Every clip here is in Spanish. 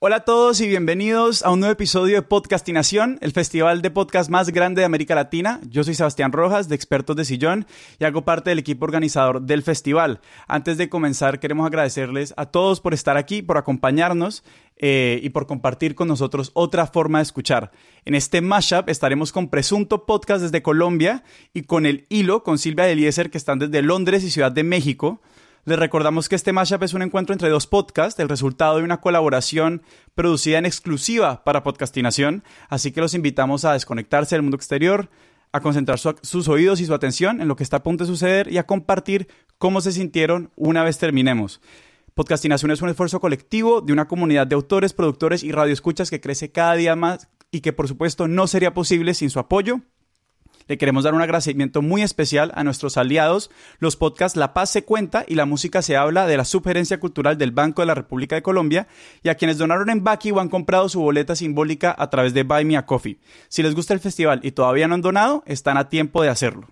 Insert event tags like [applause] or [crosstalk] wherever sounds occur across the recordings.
Hola a todos y bienvenidos a un nuevo episodio de Podcastinación, el festival de podcast más grande de América Latina. Yo soy Sebastián Rojas, de Expertos de Sillón, y hago parte del equipo organizador del festival. Antes de comenzar, queremos agradecerles a todos por estar aquí, por acompañarnos eh, y por compartir con nosotros otra forma de escuchar. En este mashup estaremos con Presunto Podcast desde Colombia y con el Hilo, con Silvia Eliezer, que están desde Londres y Ciudad de México. Les recordamos que este mashup es un encuentro entre dos podcasts, el resultado de una colaboración producida en exclusiva para Podcastinación, así que los invitamos a desconectarse del mundo exterior, a concentrar sus oídos y su atención en lo que está a punto de suceder y a compartir cómo se sintieron una vez terminemos. Podcastinación es un esfuerzo colectivo de una comunidad de autores, productores y radioescuchas que crece cada día más y que por supuesto no sería posible sin su apoyo le queremos dar un agradecimiento muy especial a nuestros aliados, los podcasts La Paz se cuenta y La Música se habla de la Subgerencia Cultural del Banco de la República de Colombia y a quienes donaron en Baki o han comprado su boleta simbólica a través de Buy Me a Coffee. Si les gusta el festival y todavía no han donado, están a tiempo de hacerlo.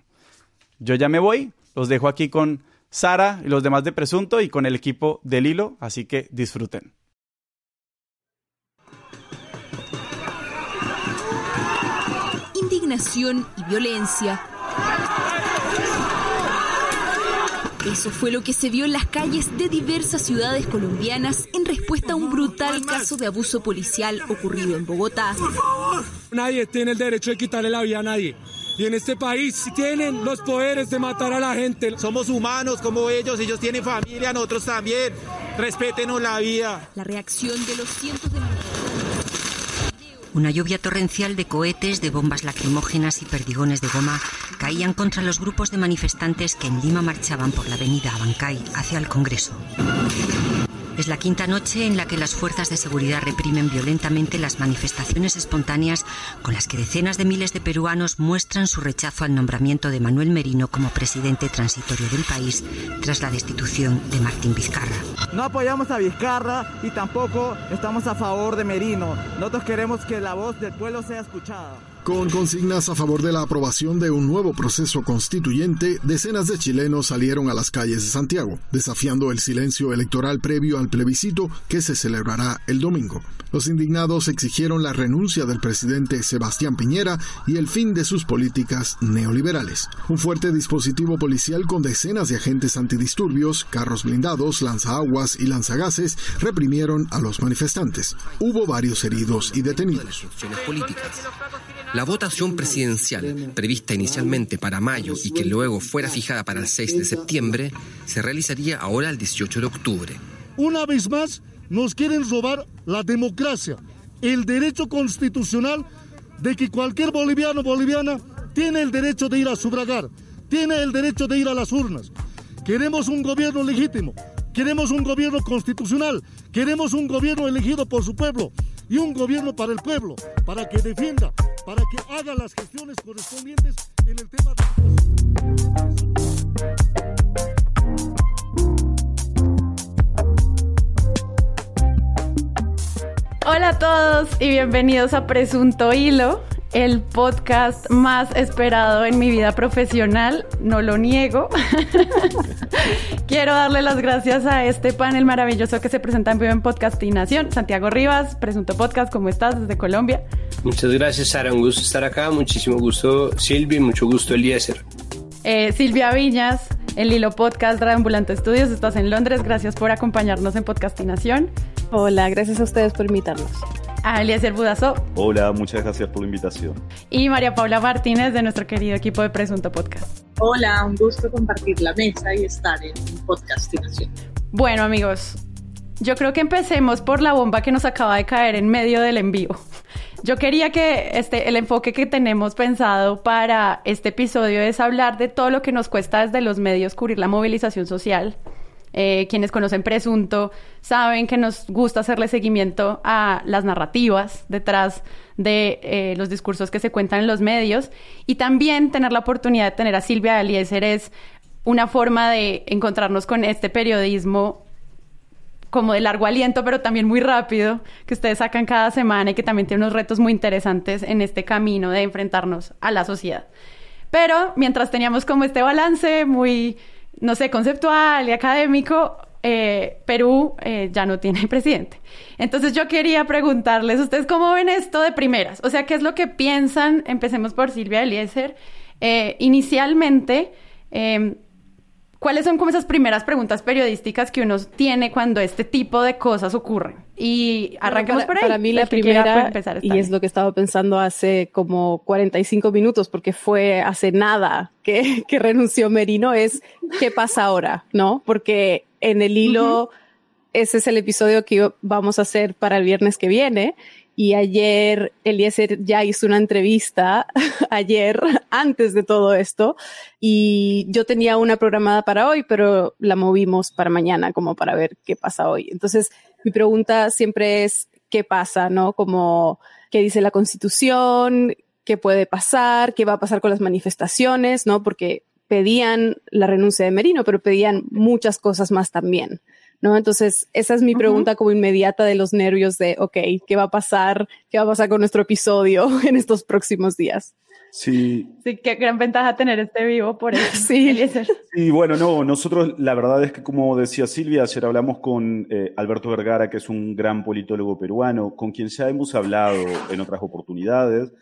Yo ya me voy, los dejo aquí con Sara y los demás de Presunto y con el equipo del Hilo, así que disfruten. Y violencia. Eso fue lo que se vio en las calles de diversas ciudades colombianas en respuesta a un brutal caso de abuso policial ocurrido en Bogotá. Nadie tiene el derecho de quitarle la vida a nadie. Y en este país tienen los poderes de matar a la gente. Somos humanos como ellos, ellos tienen familia, nosotros también. Respétenos la vida. La reacción de los cientos de una lluvia torrencial de cohetes, de bombas lacrimógenas y perdigones de goma caían contra los grupos de manifestantes que en Lima marchaban por la avenida Abancay hacia el Congreso. Es la quinta noche en la que las fuerzas de seguridad reprimen violentamente las manifestaciones espontáneas con las que decenas de miles de peruanos muestran su rechazo al nombramiento de Manuel Merino como presidente transitorio del país tras la destitución de Martín Vizcarra. No apoyamos a Vizcarra y tampoco estamos a favor de Merino. Nosotros queremos que la voz del pueblo sea escuchada. Con consignas a favor de la aprobación de un nuevo proceso constituyente, decenas de chilenos salieron a las calles de Santiago, desafiando el silencio electoral previo al plebiscito que se celebrará el domingo. Los indignados exigieron la renuncia del presidente Sebastián Piñera y el fin de sus políticas neoliberales. Un fuerte dispositivo policial con decenas de agentes antidisturbios, carros blindados, lanzaguas y lanzagases reprimieron a los manifestantes. Hubo varios heridos y detenidos. La votación presidencial, prevista inicialmente para mayo y que luego fuera fijada para el 6 de septiembre, se realizaría ahora el 18 de octubre. Una vez más, nos quieren robar la democracia, el derecho constitucional de que cualquier boliviano o boliviana tiene el derecho de ir a sufragar, tiene el derecho de ir a las urnas. Queremos un gobierno legítimo, queremos un gobierno constitucional, queremos un gobierno elegido por su pueblo y un gobierno para el pueblo, para que defienda para que haga las gestiones correspondientes en el tema de... Hola a todos y bienvenidos a Presunto Hilo, el podcast más esperado en mi vida profesional, no lo niego. [laughs] Quiero darle las gracias a este panel maravilloso que se presenta en vivo en Podcastinación. Santiago Rivas, Presunto Podcast, ¿cómo estás desde Colombia? Muchas gracias, Sara. Un gusto estar acá. Muchísimo gusto, Silvia, y mucho gusto, Eliezer. Eh, Silvia Viñas, el Hilo Podcast Ambulante Estudios. Estás en Londres. Gracias por acompañarnos en Podcastinación. Hola, gracias a ustedes por invitarnos. A Eliezer Budazo. Hola, muchas gracias por la invitación. Y María Paula Martínez de nuestro querido equipo de Presunto Podcast. Hola, un gusto compartir la mesa y estar en Podcastinación. Bueno, amigos, yo creo que empecemos por la bomba que nos acaba de caer en medio del envío. Yo quería que este, el enfoque que tenemos pensado para este episodio es hablar de todo lo que nos cuesta desde los medios cubrir la movilización social. Eh, quienes conocen Presunto saben que nos gusta hacerle seguimiento a las narrativas detrás de eh, los discursos que se cuentan en los medios y también tener la oportunidad de tener a Silvia Aliezer es una forma de encontrarnos con este periodismo como de largo aliento, pero también muy rápido, que ustedes sacan cada semana y que también tiene unos retos muy interesantes en este camino de enfrentarnos a la sociedad. Pero mientras teníamos como este balance muy, no sé, conceptual y académico, eh, Perú eh, ya no tiene [laughs] presidente. Entonces yo quería preguntarles, ¿ustedes cómo ven esto de primeras? O sea, ¿qué es lo que piensan? Empecemos por Silvia Eliezer. Eh, inicialmente, em, ¿cuáles son como esas primeras preguntas periodísticas que uno tiene cuando este tipo de cosas ocurren? Y arranquemos para, por ahí. Para mí la primera, y es lo que estaba pensando hace como 45 minutos, porque fue hace nada que, [laughs] que renunció Merino, es ¿qué pasa ahora? ¿No? Porque en el hilo, ese es el episodio que vamos a hacer para el viernes que viene. Y ayer Eliezer ya hizo una entrevista, [laughs] ayer, antes de todo esto, y yo tenía una programada para hoy, pero la movimos para mañana, como para ver qué pasa hoy. Entonces, mi pregunta siempre es, ¿qué pasa? ¿No? Como, ¿qué dice la constitución? ¿Qué puede pasar? ¿Qué va a pasar con las manifestaciones? ¿No? Porque pedían la renuncia de Merino, pero pedían muchas cosas más también. ¿No? Entonces, esa es mi pregunta como inmediata de los nervios de, ok, ¿qué va a pasar? ¿Qué va a pasar con nuestro episodio [laughs] en estos próximos días? Sí. Sí, qué gran ventaja tener este vivo por [laughs] eso. sí. Y bueno, no, nosotros la verdad es que como decía Silvia, ayer hablamos con eh, Alberto Vergara, que es un gran politólogo peruano, con quien ya hemos hablado en otras oportunidades.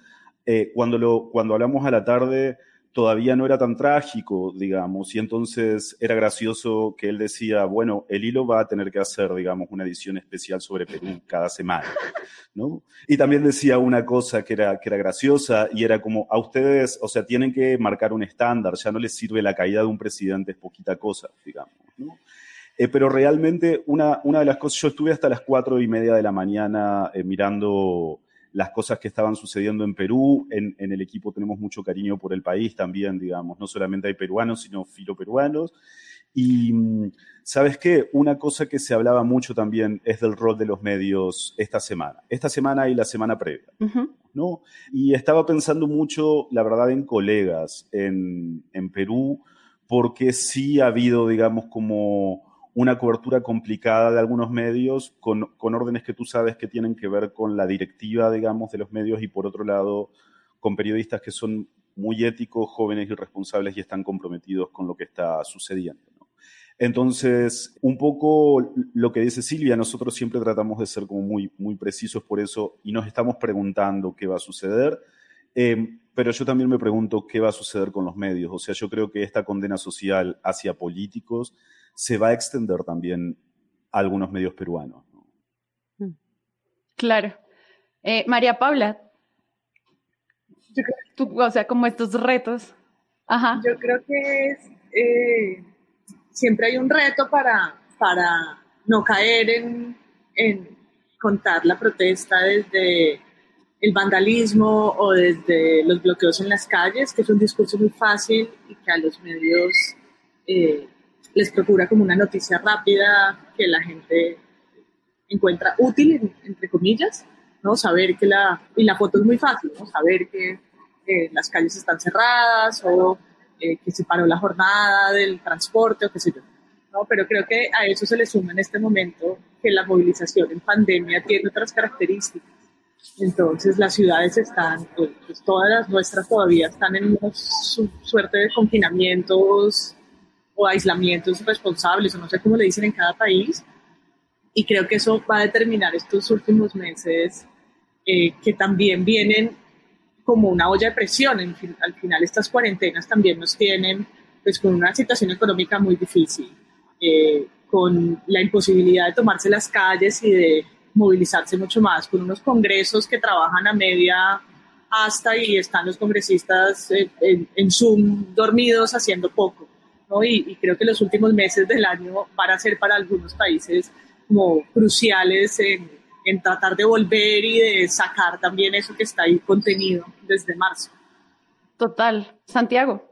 Eh, cuando, lo, cuando hablamos a la tarde, todavía no era tan trágico, digamos, y entonces era gracioso que él decía, bueno, el hilo va a tener que hacer, digamos, una edición especial sobre Perú cada semana, ¿no? Y también decía una cosa que era, que era graciosa y era como, a ustedes, o sea, tienen que marcar un estándar, ya no les sirve la caída de un presidente, es poquita cosa, digamos, ¿no? Eh, pero realmente una, una de las cosas, yo estuve hasta las cuatro y media de la mañana eh, mirando las cosas que estaban sucediendo en Perú. En, el equipo tenemos mucho cariño por el país también, digamos. No solamente hay peruanos, sino filoperuanos. Y, ¿sabes qué? Una cosa que se hablaba mucho también es del rol de los medios esta semana. Esta semana y la semana previa, ¿no? Y estaba pensando mucho, la verdad, en colegas en, en Perú, porque sí ha habido, digamos, como una cobertura complicada de algunos medios con, órdenes que tú sabes que tienen que ver con la directiva, digamos, de los medios y por otro lado con periodistas que son muy éticos, jóvenes y responsables y están comprometidos con lo que está sucediendo. Entonces, un poco lo que dice Silvia, nosotros siempre tratamos de ser como muy, muy precisos por eso y nos estamos preguntando qué va a suceder. Eh, pero yo también me pregunto qué va a suceder con los medios. O sea, yo creo que esta condena social hacia políticos se va a extender también a algunos medios peruanos. Mm. Claro. Eh, María Paula, tú, o sea, como estos retos. Ajá. Yo creo que es, eh, siempre hay un reto para, para no caer en, en contar la protesta desde el vandalismo o desde los bloqueos en las calles, que es un discurso muy fácil y que a los medios eh, les procura como una noticia rápida que la gente encuentra útil, entre comillas, ¿no? Saber que la, y la foto es muy fácil, ¿no? Saber que las calles están cerradas o eh, que se paró la jornada del transporte o qué sé yo. ¿no? Pero creo que a eso se le suma en este momento que la movilización en pandemia tiene otras características. Entonces las ciudades están, pues, pues todas las nuestras todavía están en una suerte de confinamientos o aislamientos responsables, o no sé cómo le dicen en cada país. Y creo que eso va a determinar estos últimos meses eh, que también vienen como una olla de presión. al final estas cuarentenas también nos tienen pues con una situación económica muy difícil, eh, con la imposibilidad de tomarse las calles y de movilizarse mucho más, con unos congresos que trabajan a media hasta y están los congresistas en, en Zoom dormidos haciendo poco. Y, creo que los últimos meses del año van a ser para algunos países como cruciales en, en tratar de volver y de sacar también eso que está ahí contenido desde marzo. Total. Santiago.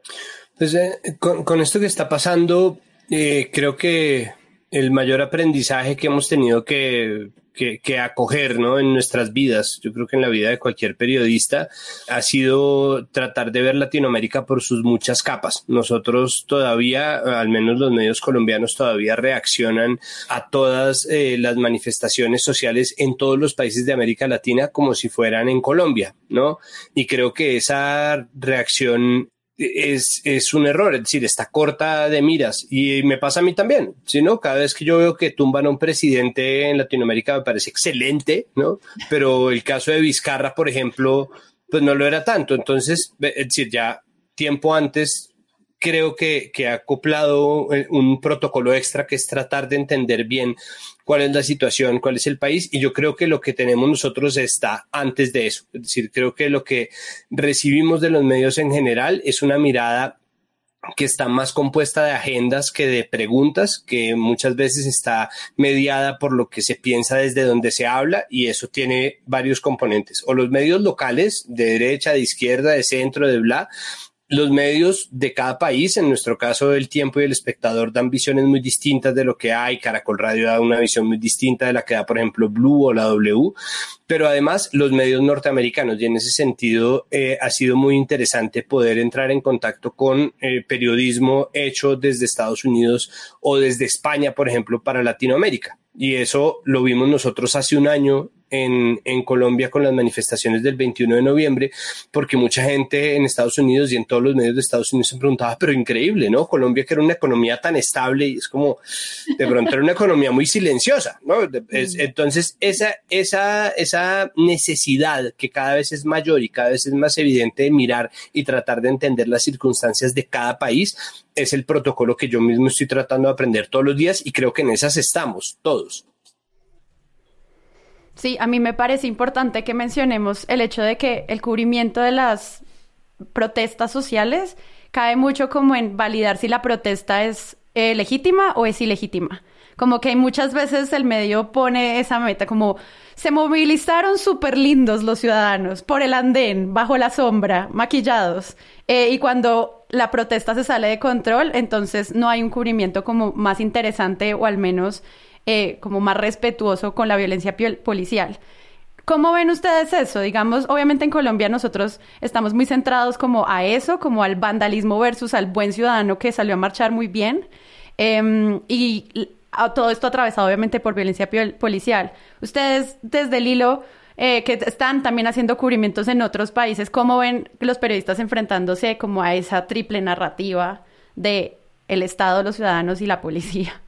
Pues eh, con, con, esto que está pasando, eh, creo que el mayor aprendizaje que hemos tenido que, que, acoger ¿no? en nuestras vidas, yo creo que en la vida de cualquier periodista, ha sido tratar de ver Latinoamérica por sus muchas capas. Nosotros todavía, al menos los medios colombianos, todavía reaccionan a todas eh, las manifestaciones sociales en todos los países de América Latina como si fueran en Colombia, ¿no? Y creo que esa reacción es, es, un error, es decir, está corta de miras y me pasa a mí también, ¿sí, no? Cada vez que yo veo que tumban a un presidente en Latinoamérica me parece excelente, ¿no? Pero el caso de Vizcarra, por ejemplo, pues no lo era tanto. Entonces, es decir, ya tiempo antes creo que, que ha acoplado eh, un protocolo extra que es tratar de entender bien cuál es la situación, cuál es el país, y yo creo que lo que tenemos nosotros está antes de eso. Es decir, creo que lo que recibimos de los medios en general es una mirada que está más compuesta de agendas que de preguntas, que muchas veces está mediada por lo que se piensa desde donde se habla y eso tiene varios componentes. O los medios locales, de derecha, de izquierda, de centro, de bla, los medios de cada país, en nuestro caso el tiempo y el espectador dan visiones muy distintas de lo que hay, Caracol Radio da una visión muy distinta de la que da, por ejemplo, Blue o la W, pero además los medios norteamericanos y en ese sentido eh, ha sido muy interesante poder entrar en contacto con eh, periodismo hecho desde Estados Unidos o desde España, por ejemplo, para Latinoamérica. Y eso lo vimos nosotros hace un año en, en, Colombia con las manifestaciones del 21 de noviembre, porque mucha gente en Estados Unidos y en todos los medios de Estados Unidos se preguntaba, pero increíble, ¿no? Colombia que era una economía tan estable y es como, de pronto era una economía muy silenciosa, ¿no? entonces, esa, esa, esa necesidad que cada vez es mayor y cada vez es más evidente de mirar y tratar de entender las circunstancias de cada país, es el protocolo que yo mismo estoy tratando de aprender todos los días y creo que en esas estamos todos. Sí, a mí me parece importante que mencionemos el hecho de que el cubrimiento de las protestas sociales cae mucho como en validar si la protesta es eh, legítima o es ilegítima. Como que muchas veces el medio pone esa meta como se movilizaron súper lindos los ciudadanos por el andén, bajo la sombra, maquillados. Eh, y cuando la protesta se sale de control, entonces no hay un cubrimiento como más interesante o al menos eh, como más respetuoso con la violencia policial. ¿Cómo ven ustedes eso? Digamos, obviamente en Colombia nosotros estamos muy centrados como a eso, como al vandalismo versus al buen ciudadano que salió a marchar muy bien. Em, y todo esto atravesado obviamente por violencia policial. Ustedes desde el hilo eh, que están también haciendo cubrimientos en otros países, ¿cómo ven los periodistas enfrentándose como a esa triple narrativa de el Estado, los ciudadanos y la policía?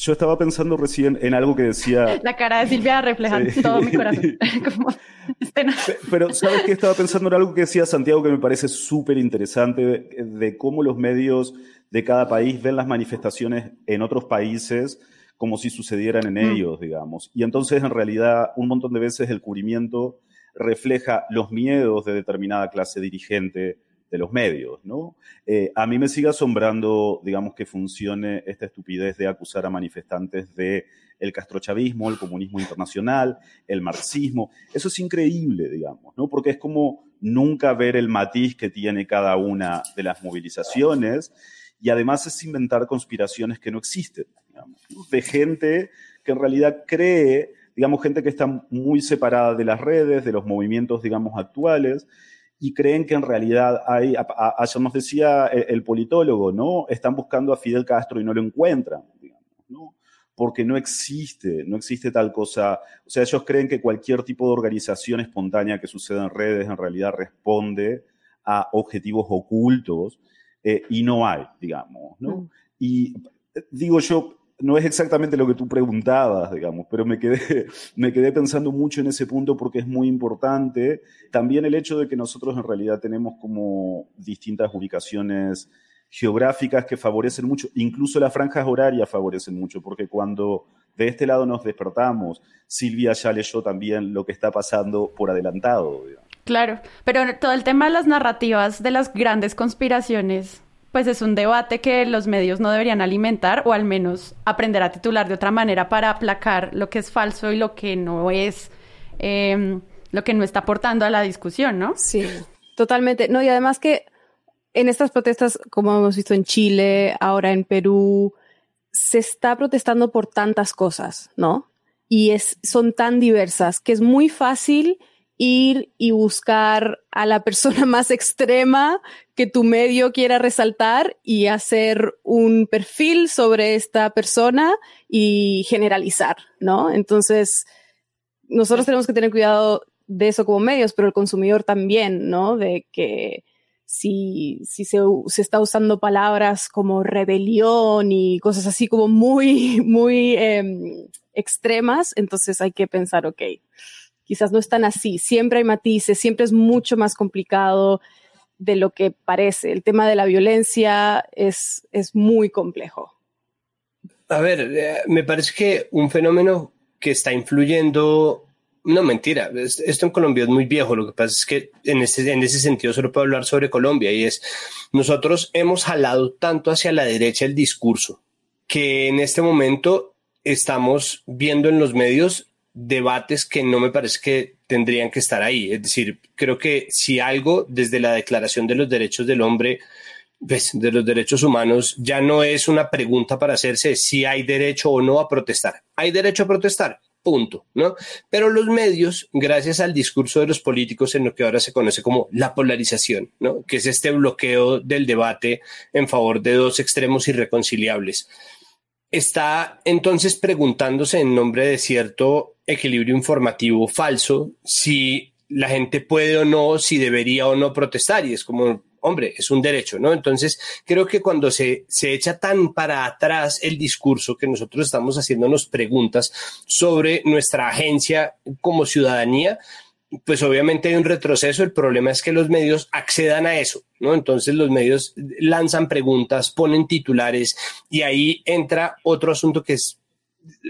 Yo estaba pensando recién en algo que decía... [laughs] La cara de Silvia refleja todo mi corazón. [laughs] [laughs] Este Pero, ¿sabes qué? Estaba pensando en algo que decía Santiago que me parece súper interesante, de, cómo los medios de cada país ven las manifestaciones en otros países como si sucedieran en mm. ellos, digamos. Y entonces, en realidad, un montón de veces el cubrimiento refleja los miedos de determinada clase dirigente de los medios, ¿no? Eh, a mí me sigue asombrando, digamos, que funcione esta estupidez de acusar a manifestantes de el castrochavismo, el comunismo internacional, el marxismo. Eso es increíble, digamos, ¿no? Porque es como nunca ver el matiz que tiene cada una de las movilizaciones y además es inventar conspiraciones que no existen, digamos, de gente que en realidad cree, digamos, gente que está muy separada de las redes, de los movimientos, digamos, actuales, y creen que en realidad hay, ayer nos decía el, politólogo, ¿no? Están buscando a Fidel Castro y no lo encuentran, digamos, ¿no? Porque no existe, no existe tal cosa. O sea, ellos creen que cualquier tipo de organización espontánea que suceda en redes en realidad responde a objetivos ocultos eh, y no hay, digamos, ¿no? Mm. Y digo yo, no es exactamente lo que tú preguntabas, digamos, pero me quedé, [laughs] me quedé pensando mucho en ese punto porque es muy importante. También el hecho de que nosotros en realidad tenemos como distintas ubicaciones geográficas que favorecen mucho, incluso las franjas horarias favorecen mucho, porque cuando de este lado nos despertamos, Silvia ya leyó también lo que está pasando por adelantado. Claro, pero todo el tema de las narrativas de las grandes conspiraciones pues es un debate que los medios no deberían alimentar o al menos aprender a titular de otra manera para aplacar lo que es falso y lo que no es, em, lo que no está aportando a la discusión, ¿no? Sí, totalmente. No, y además que en estas protestas, como hemos visto en Chile, ahora en Perú, se está protestando por tantas cosas, ¿no? Y es, son tan diversas que es muy fácil ir y buscar a la persona [laughs] más extrema que tu medio quiera resaltar y hacer un perfil sobre esta persona y generalizar, ¿no? Entonces, nosotros tenemos que tener cuidado de eso como medios, pero el consumidor también, ¿no? De que si, si se, se, está usando palabras como rebelión y cosas así como muy, [laughs] muy eh, extremas, entonces hay que pensar, ok, quizás no están así, siempre hay matices, siempre es mucho más complicado de lo que parece. El tema de la violencia es, es muy complejo. A ver, eh, me parece que un fenómeno que está influyendo no, mentira. Esto en Colombia es muy viejo. Lo que pasa es que en ese, en ese sentido solo puedo hablar sobre Colombia y es, nosotros hemos jalado tanto hacia la derecha el discurso que en este momento estamos viendo en los medios debates que no me parece que tendrían que estar ahí. Es decir, creo que si algo desde la Declaración de los Derechos del Hombre, pues, de los derechos humanos, ya no es una pregunta para hacerse si hay derecho o no a protestar. Hay derecho a protestar, punto, ¿no? Pero los medios, gracias al discurso de los políticos en lo que ahora se conoce como la polarización, ¿no? Que es este bloqueo del debate en favor de dos extremos irreconciliables, está entonces preguntándose en nombre de cierto equilibrio informativo falso si la gente puede o no, si debería o no protestar y es como hombre, es un derecho, ¿no? Entonces, creo que cuando se, se echa tan para atrás el discurso que nosotros estamos haciéndonos preguntas sobre nuestra agencia como ciudadanía, pues obviamente hay un retroceso. El problema es que los medios accedan a eso, ¿no? Entonces los medios lanzan preguntas, ponen titulares y ahí entra otro asunto que es,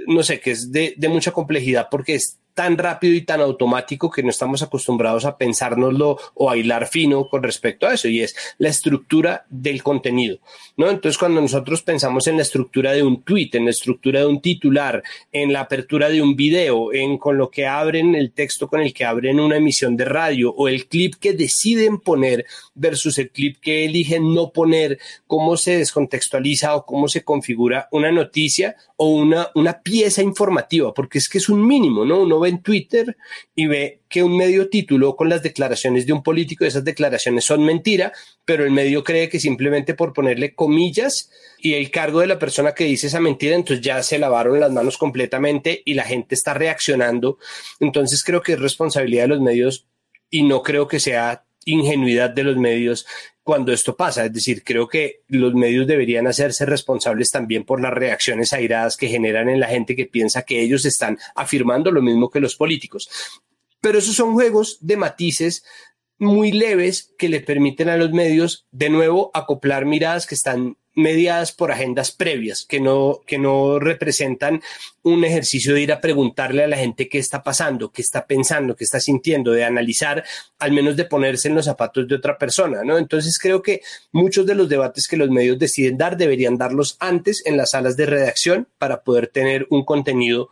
no sé, que es de, de mucha complejidad porque es tan rápido y tan automático que no estamos acostumbrados a pensárnoslo o a hilar fino con respecto a eso y es la estructura del contenido, ¿no? Entonces cuando nosotros pensamos en la estructura de un tweet, en la estructura de un titular, en la apertura de un video, en con lo que abren el texto con el que abren una emisión de radio o el clip que deciden poner versus el clip que eligen no poner, cómo se descontextualiza o cómo se configura una noticia o una, una pieza informativa, porque es que es un mínimo, ¿no? Uno ve en Twitter y ve que un medio tituló con las declaraciones de un político, esas declaraciones son mentira, pero el medio cree que simplemente por ponerle comillas y el cargo de la persona que dice esa mentira, entonces ya se lavaron las manos completamente y la gente está reaccionando. Entonces creo que es responsabilidad de los medios y no creo que sea ingenuidad de los medios cuando esto pasa. Es decir, creo que los medios deberían hacerse responsables también por las reacciones airadas que generan en la gente que piensa que ellos están afirmando lo mismo que los políticos. Pero esos son juegos de matices muy leves que le permiten a los medios de nuevo acoplar miradas que están mediadas por agendas previas, que no, que no representan un ejercicio de ir a preguntarle a la gente qué está pasando, qué está pensando, qué está sintiendo, de analizar, al menos de ponerse en los zapatos de otra persona, ¿no? Entonces creo que muchos de los debates que los medios deciden dar deberían darlos antes en las salas de redacción para poder tener un contenido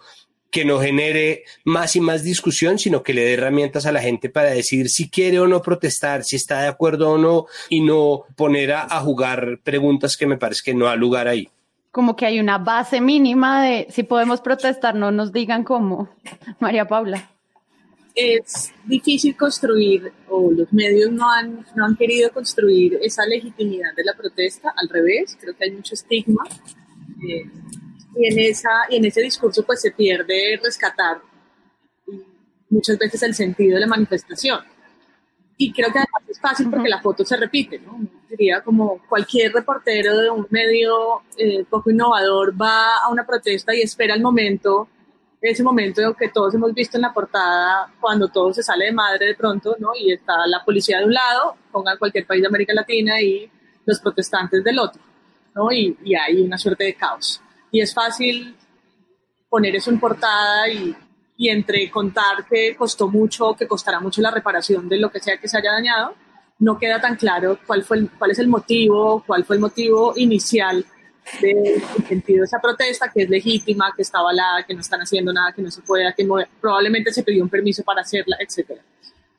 que no genere más y más discusión, sino que le dé herramientas a la gente para decir si quiere o no protestar, si está de acuerdo o no, y no poner a, jugar preguntas que me parece que no ha lugar ahí. Como que hay una base mínima de si podemos protestar, no nos digan cómo. [laughs] María Paula. Es difícil construir, o los medios no han, no han querido construir esa legitimidad de la protesta, al revés, creo que hay mucho estigma. Eh, y en, esa, y en ese discurso pues se pierde rescatar muchas veces el sentido de la manifestación. Y creo que además es fácil porque la foto se repite, ¿no? Sería como cualquier reportero de un medio eh, poco innovador va a una protesta y espera el momento, ese momento que todos hemos visto en la portada cuando todo se sale de madre de pronto, ¿no? Y está la policía de un lado, pongan cualquier país de América Latina y los protestantes del otro, ¿no? Y, y hay una suerte de caos y es fácil poner eso en portada y, y entre contar que costó mucho, que costará mucho la reparación de lo que sea que se haya dañado, no queda tan claro cuál, fue el, cuál es el motivo, cuál fue el motivo inicial del sentido de esa protesta, que es legítima, que está avalada, que no están haciendo nada, que no se puede, que probablemente se pidió un permiso para hacerla, etc.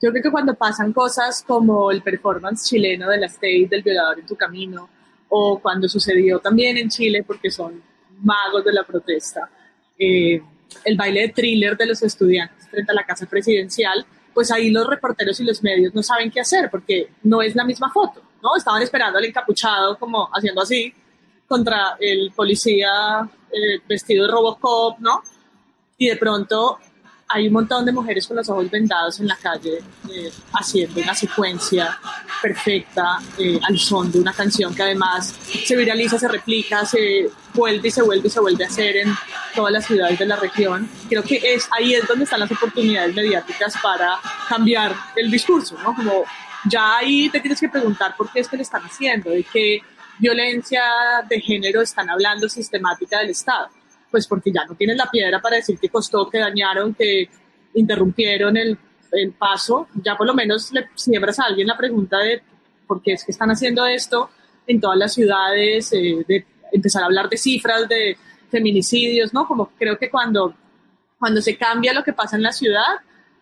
Yo creo que cuando pasan cosas como el performance chileno de la State del violador en tu camino, o cuando sucedió también en Chile, porque son magos de la protesta, eh, el baile de thriller de los estudiantes frente a la casa presidencial, pues ahí los reporteros y los medios no saben qué hacer porque no es la misma foto, ¿no? Estaban esperando al encapuchado como haciendo así contra el policía eh, vestido de Robocop, ¿no? Y de pronto hay un montón de mujeres con los ojos vendados en la calle eh, haciendo una secuencia perfecta eh, al son de una canción que además se viraliza, se replica, se vuelve y se vuelve y se vuelve a hacer en todas las ciudades de la región. Creo que es ahí es donde están las oportunidades mediáticas para cambiar el discurso, ¿no? Como ya ahí te tienes que preguntar por qué es que lo están haciendo, de qué violencia de género están hablando sistemática del Estado pues porque ya no tienes la piedra para decir que costó, que dañaron, que interrumpieron el, el paso, ya por lo menos le siembras a alguien la pregunta de por qué es que están haciendo esto en todas las ciudades, eh, de empezar a hablar de cifras, de feminicidios, ¿no? Como creo que cuando, cuando se cambia lo que pasa en la ciudad,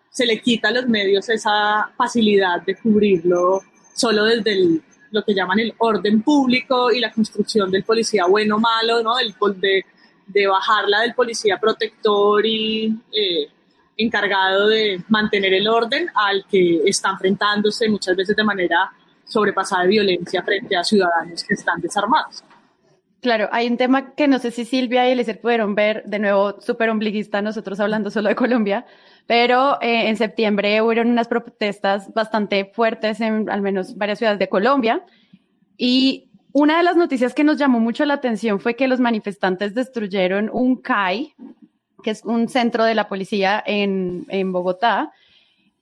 se le quita a los medios esa facilidad de cubrirlo solo desde lo que llaman el orden público y la construcción del policía bueno o malo, ¿no? Del, de de bajarla del policía protector y eh, encargado de mantener el orden al que está enfrentándose muchas veces de manera sobrepasada de violencia frente a ciudadanos que están desarmados. Claro, hay un tema que no sé si Silvia y Eliezer pudieron ver, de nuevo súper ombliguista, nosotros hablando solo de Colombia, pero eh, en septiembre hubo unas protestas bastante fuertes en al menos varias ciudades de Colombia y una de las noticias que nos llamó mucho la atención fue que los manifestantes destruyeron un CAI, que es un centro de la policía en, Bogotá,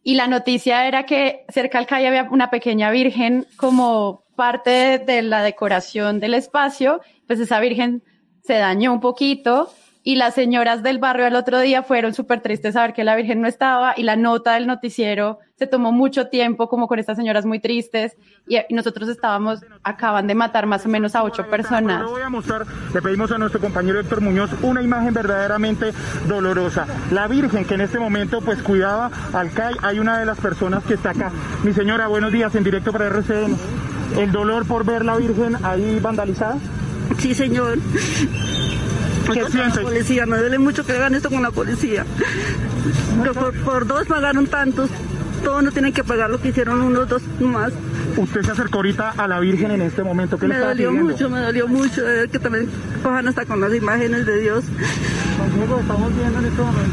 y la noticia era que cerca al CAI había una pequeña virgen como parte de la decoración del espacio, pues esa virgen se dañó un poquito y las señoras del barrio al otro día fueron súper tristes a ver que la Virgen no estaba y la nota del noticiero se tomó mucho tiempo como con estas señoras muy tristes y, nosotros estábamos, acaban de matar más o menos a ocho personas. Lo voy a mostrar, le pedimos a nuestro compañero Héctor Muñoz una imagen verdaderamente dolorosa. La Virgen que en este momento pues cuidaba al CAI, hay una de las personas que está acá. Mi señora, buenos días, en directo para RCN. ¿El dolor por ver la Virgen ahí vandalizada? Sí, señor. ¿Qué sientes? Policía, me duele mucho que hagan esto con la policía. por, por dos pagaron tantos, todos no tienen que pagar lo que hicieron unos dos más. Usted se acercó ahorita a la Virgen en este momento. ¿Qué me le dolió mucho, me dolió mucho que también cojan hasta con las imágenes de Dios.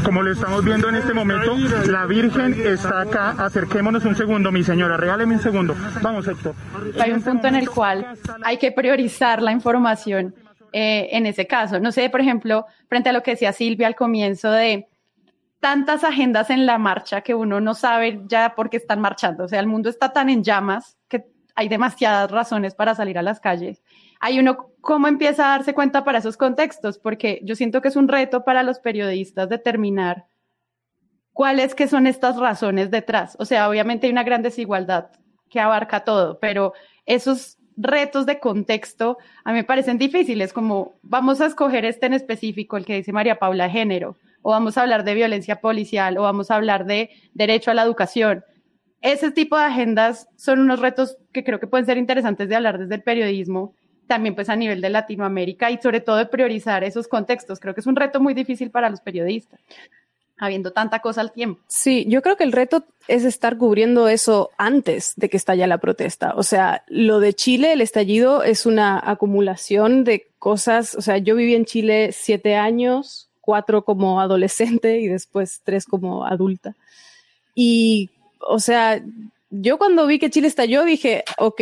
Como lo estamos viendo en este momento, la Virgen está acá. Acerquémonos un segundo, mi señora. Regáleme un segundo. Vamos, Héctor. Hay un punto en el cual hay que priorizar la información eh, en ese caso. No sé, por ejemplo, frente a lo que decía Silvia al comienzo de tantas agendas en la marcha que uno no sabe ya por qué están marchando. O sea, el mundo está tan en llamas que hay demasiadas razones para salir a las calles. Hay uno, ¿cómo empieza a darse cuenta para esos contextos? Porque yo siento que es un reto para los periodistas determinar cuáles que son estas razones detrás. O sea, obviamente hay una gran desigualdad que abarca todo, pero esos retos de contexto a mí me parecen difíciles, como vamos a escoger este en específico, el que dice María Paula, género, o vamos a hablar de violencia policial, o vamos a hablar de derecho a la educación. Ese tipo de agendas son unos retos que creo que pueden ser interesantes de hablar desde el periodismo, también pues a nivel de Latinoamérica y sobre todo de priorizar esos contextos. Creo que es un reto muy difícil para los periodistas habiendo tanta cosa al tiempo. Sí, yo creo que el reto es estar cubriendo eso antes de que estalle la protesta. O sea, lo de Chile, el estallido, es una acumulación de cosas. O sea, yo viví en Chile siete años, cuatro como adolescente y después tres como adulta. Y, o sea, yo cuando vi que Chile estalló dije, ok,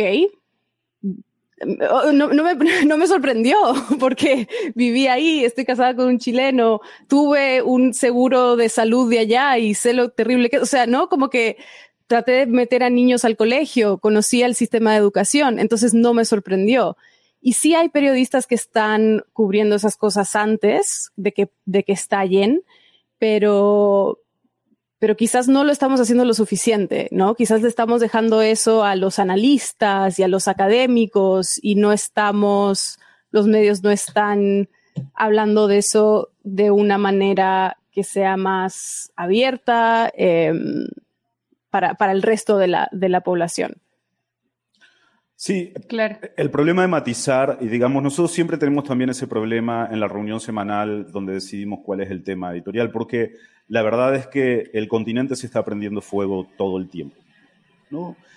no, no, me, [laughs] no, me, sorprendió [laughs] porque viví ahí, estoy casada con un chileno, tuve un seguro de salud de allá y sé lo terrible que, o sea, no como que traté de meter a niños al colegio, conocía el sistema de educación, entonces no me sorprendió. Y sí hay periodistas que están cubriendo esas cosas antes de que, de que estallen, pero, pero quizás no lo estamos haciendo lo suficiente, ¿no? Quizás le estamos dejando eso a los analistas y a los académicos y no estamos, los medios no están hablando de eso de una manera que sea más abierta em, para, para, el resto de la, de la población. Sí, claro. el problema de matizar, y digamos, nosotros siempre tenemos también ese problema en la reunión semanal donde decidimos cuál es el tema editorial, porque la verdad es que el continente se está prendiendo fuego todo el tiempo,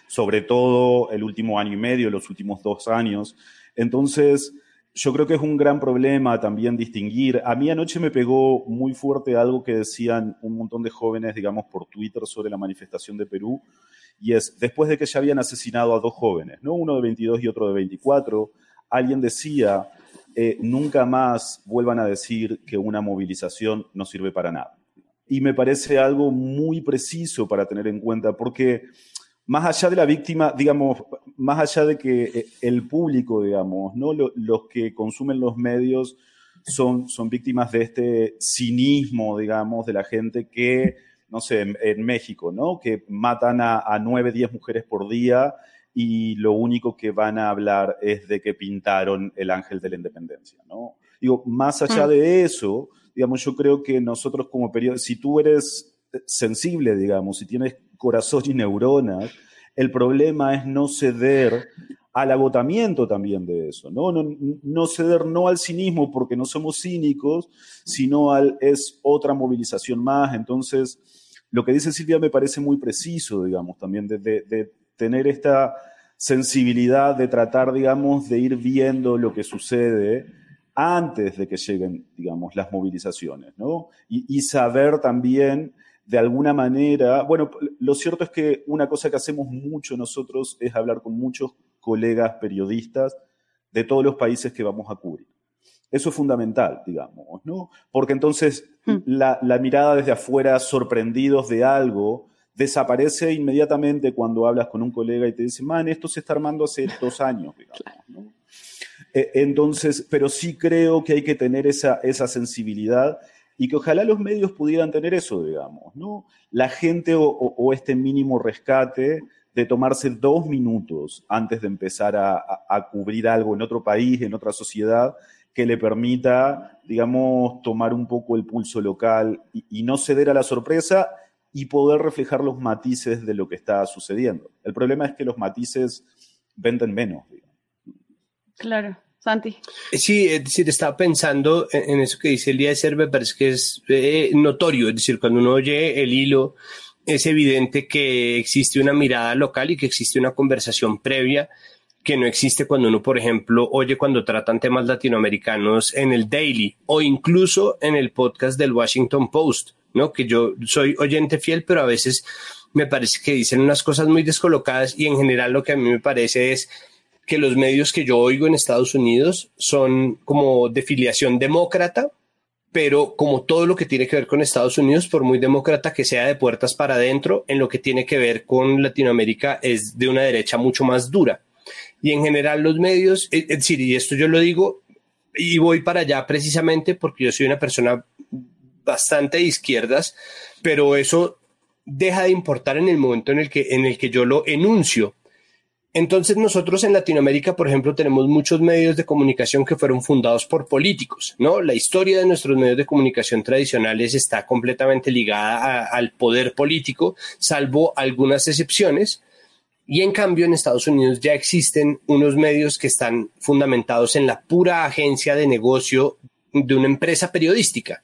Sobre todo el último año y medio, los últimos dos años. Entonces, yo creo que es un gran problema también distinguir. A mí anoche me pegó muy fuerte algo que decían un montón de jóvenes, digamos, por Twitter sobre la manifestación de Perú. Y es, después de que ya habían asesinado a dos jóvenes, ¿no? Uno de 22 y otro de 24, alguien decía, eh, nunca más vuelvan a decir que una movilización no sirve para nada. Y me parece algo muy preciso para tener en cuenta, porque más allá de la víctima, digamos, más allá de que eh, el público, digamos, ¿no? los que consumen los medios son, son víctimas de este cinismo, digamos, de la gente que, no sé, en, México, ¿no? Que matan a, 9, 10 mujeres por día y lo único que van a hablar es de que pintaron el ángel de la independencia, ¿no? Digo, más allá mm. de eso, digamos, yo creo que nosotros como periodistas, si tú eres sensible, digamos, si tienes corazón y neuronas, el problema es no ceder al agotamiento también de eso, ¿no? No, ceder no al cinismo porque no somos cínicos, sino al es otra movilización más. Entonces, lo que dice Silvia me parece muy preciso, digamos, también de, de tener esta sensibilidad de tratar, digamos, de ir viendo lo que sucede antes de que lleguen, digamos, las movilizaciones, ¿no? Y, saber también, de alguna manera, bueno, lo cierto es que una cosa que hacemos mucho nosotros es hablar con muchos colegas periodistas de todos los países que vamos a cubrir. Eso es fundamental, digamos, ¿no? Porque entonces hmm. la, la mirada desde afuera, sorprendidos de algo, desaparece inmediatamente cuando hablas con un colega y te dice, man, esto se está armando hace dos años, digamos, ¿no? Eh, entonces, pero sí creo que hay que tener esa, sensibilidad y que ojalá los medios pudieran tener eso, digamos, ¿no? La gente o, este mínimo rescate de tomarse dos minutos antes de empezar a, cubrir algo en otro país, en otra sociedad, que le permita, digamos, tomar un poco el pulso local y, y no ceder a la sorpresa y poder reflejar los matices de lo que está sucediendo. El problema es que los matices venden menos. Digamos. Claro. Santi. Eh, sí, es decir, estaba pensando en, eso que dice el día de ser, me parece que es eh, notorio, es decir, cuando uno oye el hilo, es evidente que existe una mirada local y que existe una conversación previa que no existe cuando uno, por ejemplo, oye cuando tratan temas latinoamericanos en el Daily o incluso en el podcast del Washington Post, ¿no? Que yo soy oyente fiel, pero a veces me parece que dicen unas cosas muy descolocadas y en general lo que a mí me parece es que los medios que yo oigo en Estados Unidos son como de filiación demócrata, pero como todo lo que tiene que ver con Estados Unidos, por muy demócrata que sea de puertas para adentro, en lo que tiene que ver con Latinoamérica es de una derecha mucho más dura. Y en general los medios, es decir, y esto yo lo digo, y voy para allá precisamente porque yo soy una persona bastante de izquierdas, pero eso deja de importar en el momento en el que, en el que yo lo enuncio entonces nosotros en Latinoamérica, por ejemplo, tenemos muchos medios de comunicación que fueron fundados por políticos, ¿no? La historia de nuestros medios de comunicación tradicionales está completamente ligada al poder político, salvo algunas excepciones. Y en cambio en Estados Unidos ya existen unos medios que están fundamentados en la pura agencia de negocio de una empresa periodística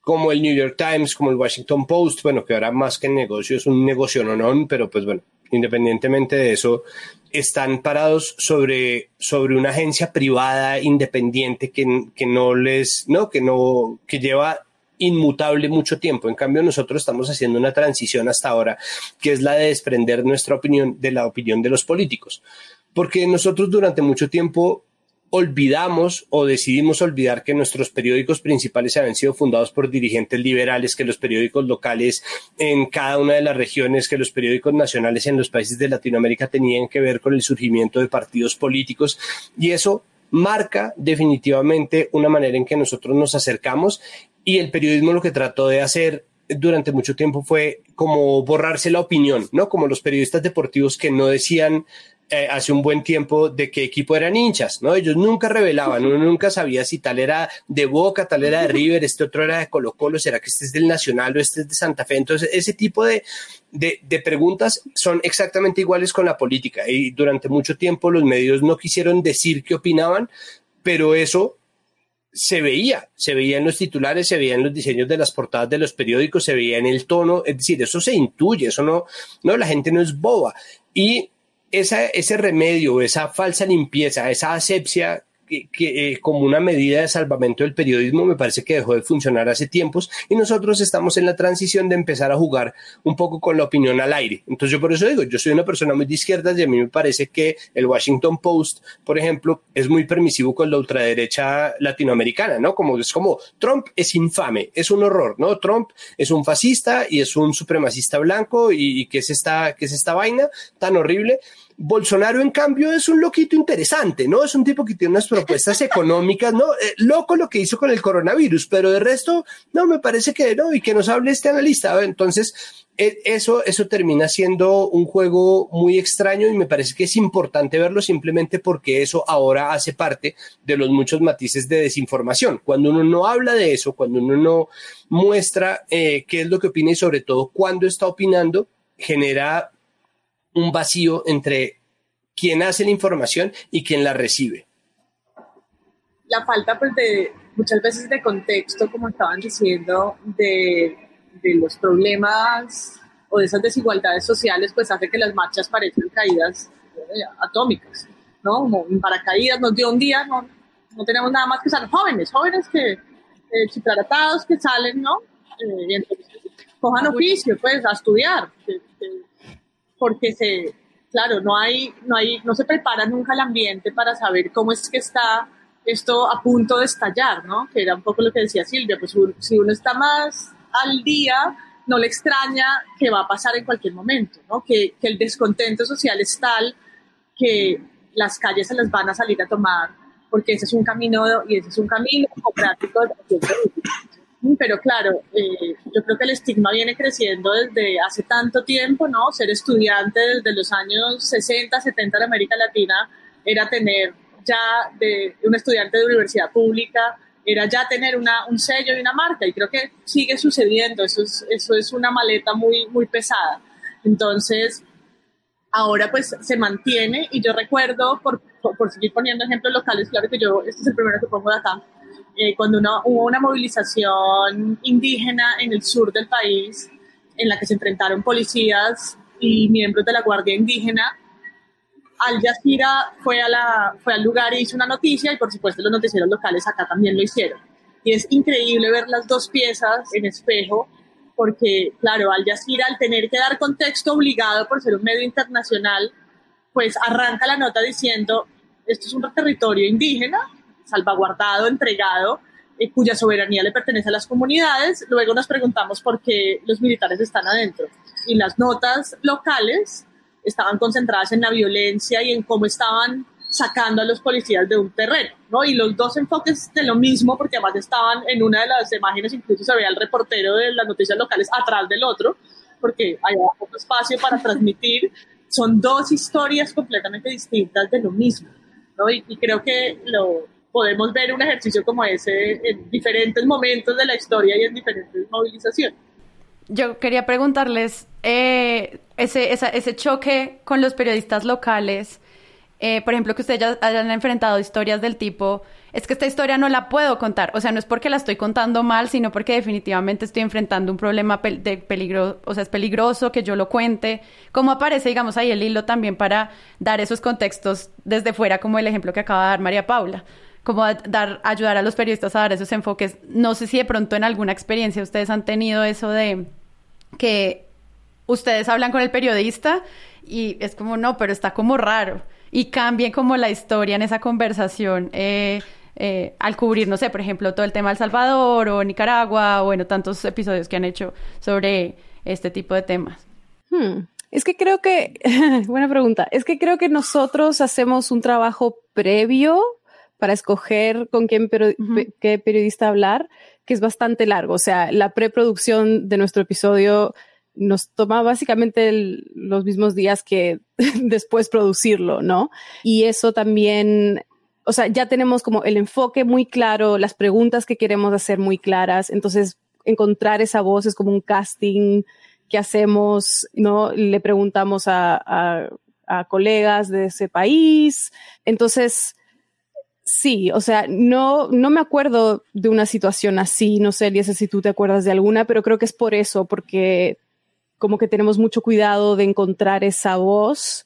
como el New York Times, como el Washington Post, bueno, que ahora más que negocio es un negocio no, no, pero pues bueno, independientemente de eso, están parados sobre, sobre una agencia privada independiente que, que no les, no, que no, que lleva inmutable mucho tiempo. En cambio, nosotros estamos haciendo una transición hasta ahora, que es la de desprender nuestra opinión de la opinión de los políticos. Porque nosotros durante mucho tiempo olvidamos o decidimos olvidar que nuestros periódicos principales habían sido fundados por dirigentes liberales, que los periódicos locales en cada una de las regiones, que los periódicos nacionales en los países de Latinoamérica tenían que ver con el surgimiento de partidos políticos y eso marca definitivamente una manera en que nosotros nos acercamos y el periodismo lo que trató de hacer durante mucho tiempo fue como borrarse la opinión, ¿no? Como los periodistas deportivos que no decían eh, hace un buen tiempo de qué equipo eran hinchas, ¿no? Ellos nunca revelaban, uno nunca sabía si tal era de Boca, tal era de River, este otro era de Colo Colo, será que este es del Nacional o este es de Santa Fe. Entonces, ese tipo de, de, de preguntas son exactamente iguales con la política y durante mucho tiempo los medios no quisieron decir qué opinaban, pero eso se veía, se veía en los titulares, se veía en los diseños de las portadas de los periódicos, se veía en el tono, es decir, eso se intuye, eso no, no, la gente no es boba. Y ese remedio, esa falsa limpieza, esa asepsia que, eh, como una medida de salvamento del periodismo me parece que dejó de funcionar hace tiempos y nosotros estamos en la transición de empezar a jugar un poco con la opinión al aire. Entonces yo por eso digo, yo soy una persona muy de izquierdas y a mí me parece que el Washington Post, por ejemplo, es muy permisivo con la ultraderecha latinoamericana, ¿no? Como es como Trump es infame, es un horror, ¿no? Trump es un fascista y es un supremacista blanco y, y es esta, que es esta vaina tan horrible. Bolsonaro, en cambio, es un loquito interesante, ¿no? Es un tipo que tiene unas propuestas [laughs] económicas, ¿no? Eh, loco lo que hizo con el coronavirus, pero de resto, no, me parece que no, y que nos hable este analista. Entonces, eh, eso, eso termina siendo un juego muy extraño y me parece que es importante verlo simplemente porque eso ahora hace parte de los muchos matices de desinformación. Cuando uno no habla de eso, cuando uno no muestra eh, qué es lo que opina y sobre todo cuándo está opinando, genera un vacío entre quien hace la información y quien la recibe. La falta pues de muchas veces de contexto, como estaban diciendo, de, de los problemas o de esas desigualdades sociales, pues hace que las marchas parezcan caídas eh, atómicas, ¿no? Como en paracaídas, nos dio un día, no, no tenemos nada más que ser jóvenes, jóvenes que eh, chitaratados que salen, ¿no? Eh, y entonces cojan oficio, pues, a estudiar, que, porque se, claro, no hay, no hay, no se prepara nunca el ambiente para saber cómo es que está esto a punto de estallar, ¿no? Que era un poco lo que decía Silvia, pues si uno está más al día, no le extraña que va a pasar en cualquier momento, ¿no? Que, que el descontento social es tal que las calles se las van a salir a tomar, porque ese es un camino y ese es un camino de pero claro, eh, yo creo que el estigma viene creciendo desde hace tanto tiempo, ¿no? Ser estudiante desde los años 60, 70 de América Latina era tener ya de un estudiante de universidad pública, era ya tener una, un sello y una marca, y creo que sigue sucediendo, eso es, eso es una maleta muy, muy pesada. Entonces, ahora pues se mantiene, y yo recuerdo, por, por, por seguir poniendo ejemplos locales, claro que yo, este es el primero que pongo de acá, eh, cuando hubo una movilización indígena en el sur del país, en la que se enfrentaron policías y miembros de la Guardia Indígena, Al Jazeera fue, a la, fue al lugar y hizo una noticia y por supuesto los noticieros locales acá también lo hicieron. Y es increíble ver las dos piezas en espejo porque, claro, Al Jazeera al tener que dar contexto obligado por ser un medio internacional, pues arranca la nota diciendo, esto es un territorio indígena salvaguardado, entregado, eh, cuya soberanía le pertenece a las comunidades. Luego nos preguntamos por qué los militares están adentro. Y las notas locales estaban concentradas en la violencia y en cómo estaban sacando a los policías de un terreno, ¿no? Y los dos enfoques de lo mismo, porque además estaban en una de las imágenes, incluso se veía el reportero de las noticias locales atrás del otro, porque hay poco espacio para transmitir. Son dos historias completamente distintas de lo mismo, ¿no? y creo que lo, podemos ver un ejercicio como ese en diferentes momentos de la historia y en diferentes movilizaciones. Yo quería preguntarles eh, ese, ese choque con los periodistas locales, eh, por ejemplo, que ustedes ya hayan enfrentado historias del tipo, es que esta historia no la puedo contar, o sea, no es porque la estoy contando mal, sino porque definitivamente estoy enfrentando un problema de peligro, o sea, es peligroso que yo lo cuente. ¿Cómo aparece, digamos, ahí el hilo también para dar esos contextos desde fuera, como el ejemplo que acaba de dar María Paula? Como dar, ayudar a los periodistas a dar esos enfoques. No sé si de pronto en alguna experiencia ustedes han tenido eso de que ustedes hablan con el periodista y es como, no, pero está como raro. Y cambien como la historia en esa conversación eh, eh, al cubrir, no sé, por ejemplo, todo el tema de El Salvador o Nicaragua o bueno, tantos episodios que han hecho sobre este tipo de temas. Hmm. Es que creo que, [laughs] buena pregunta, es que creo que nosotros hacemos un trabajo previo para escoger con quién qué periodista hablar, que es bastante largo. O sea, la preproducción de nuestro episodio nos toma básicamente los mismos días que [laughs] después producirlo, ¿no? Y eso también, o sea, ya tenemos como el enfoque muy claro, las preguntas que queremos hacer muy claras. Entonces, encontrar esa voz es como un casting que hacemos, ¿no? Le preguntamos a, a colegas de ese país. Entonces, Sí, o sea, no, no me acuerdo de una situación así, no sé, Eliezer, si tú te acuerdas de alguna, pero creo que es por eso, porque como que tenemos mucho cuidado de encontrar esa voz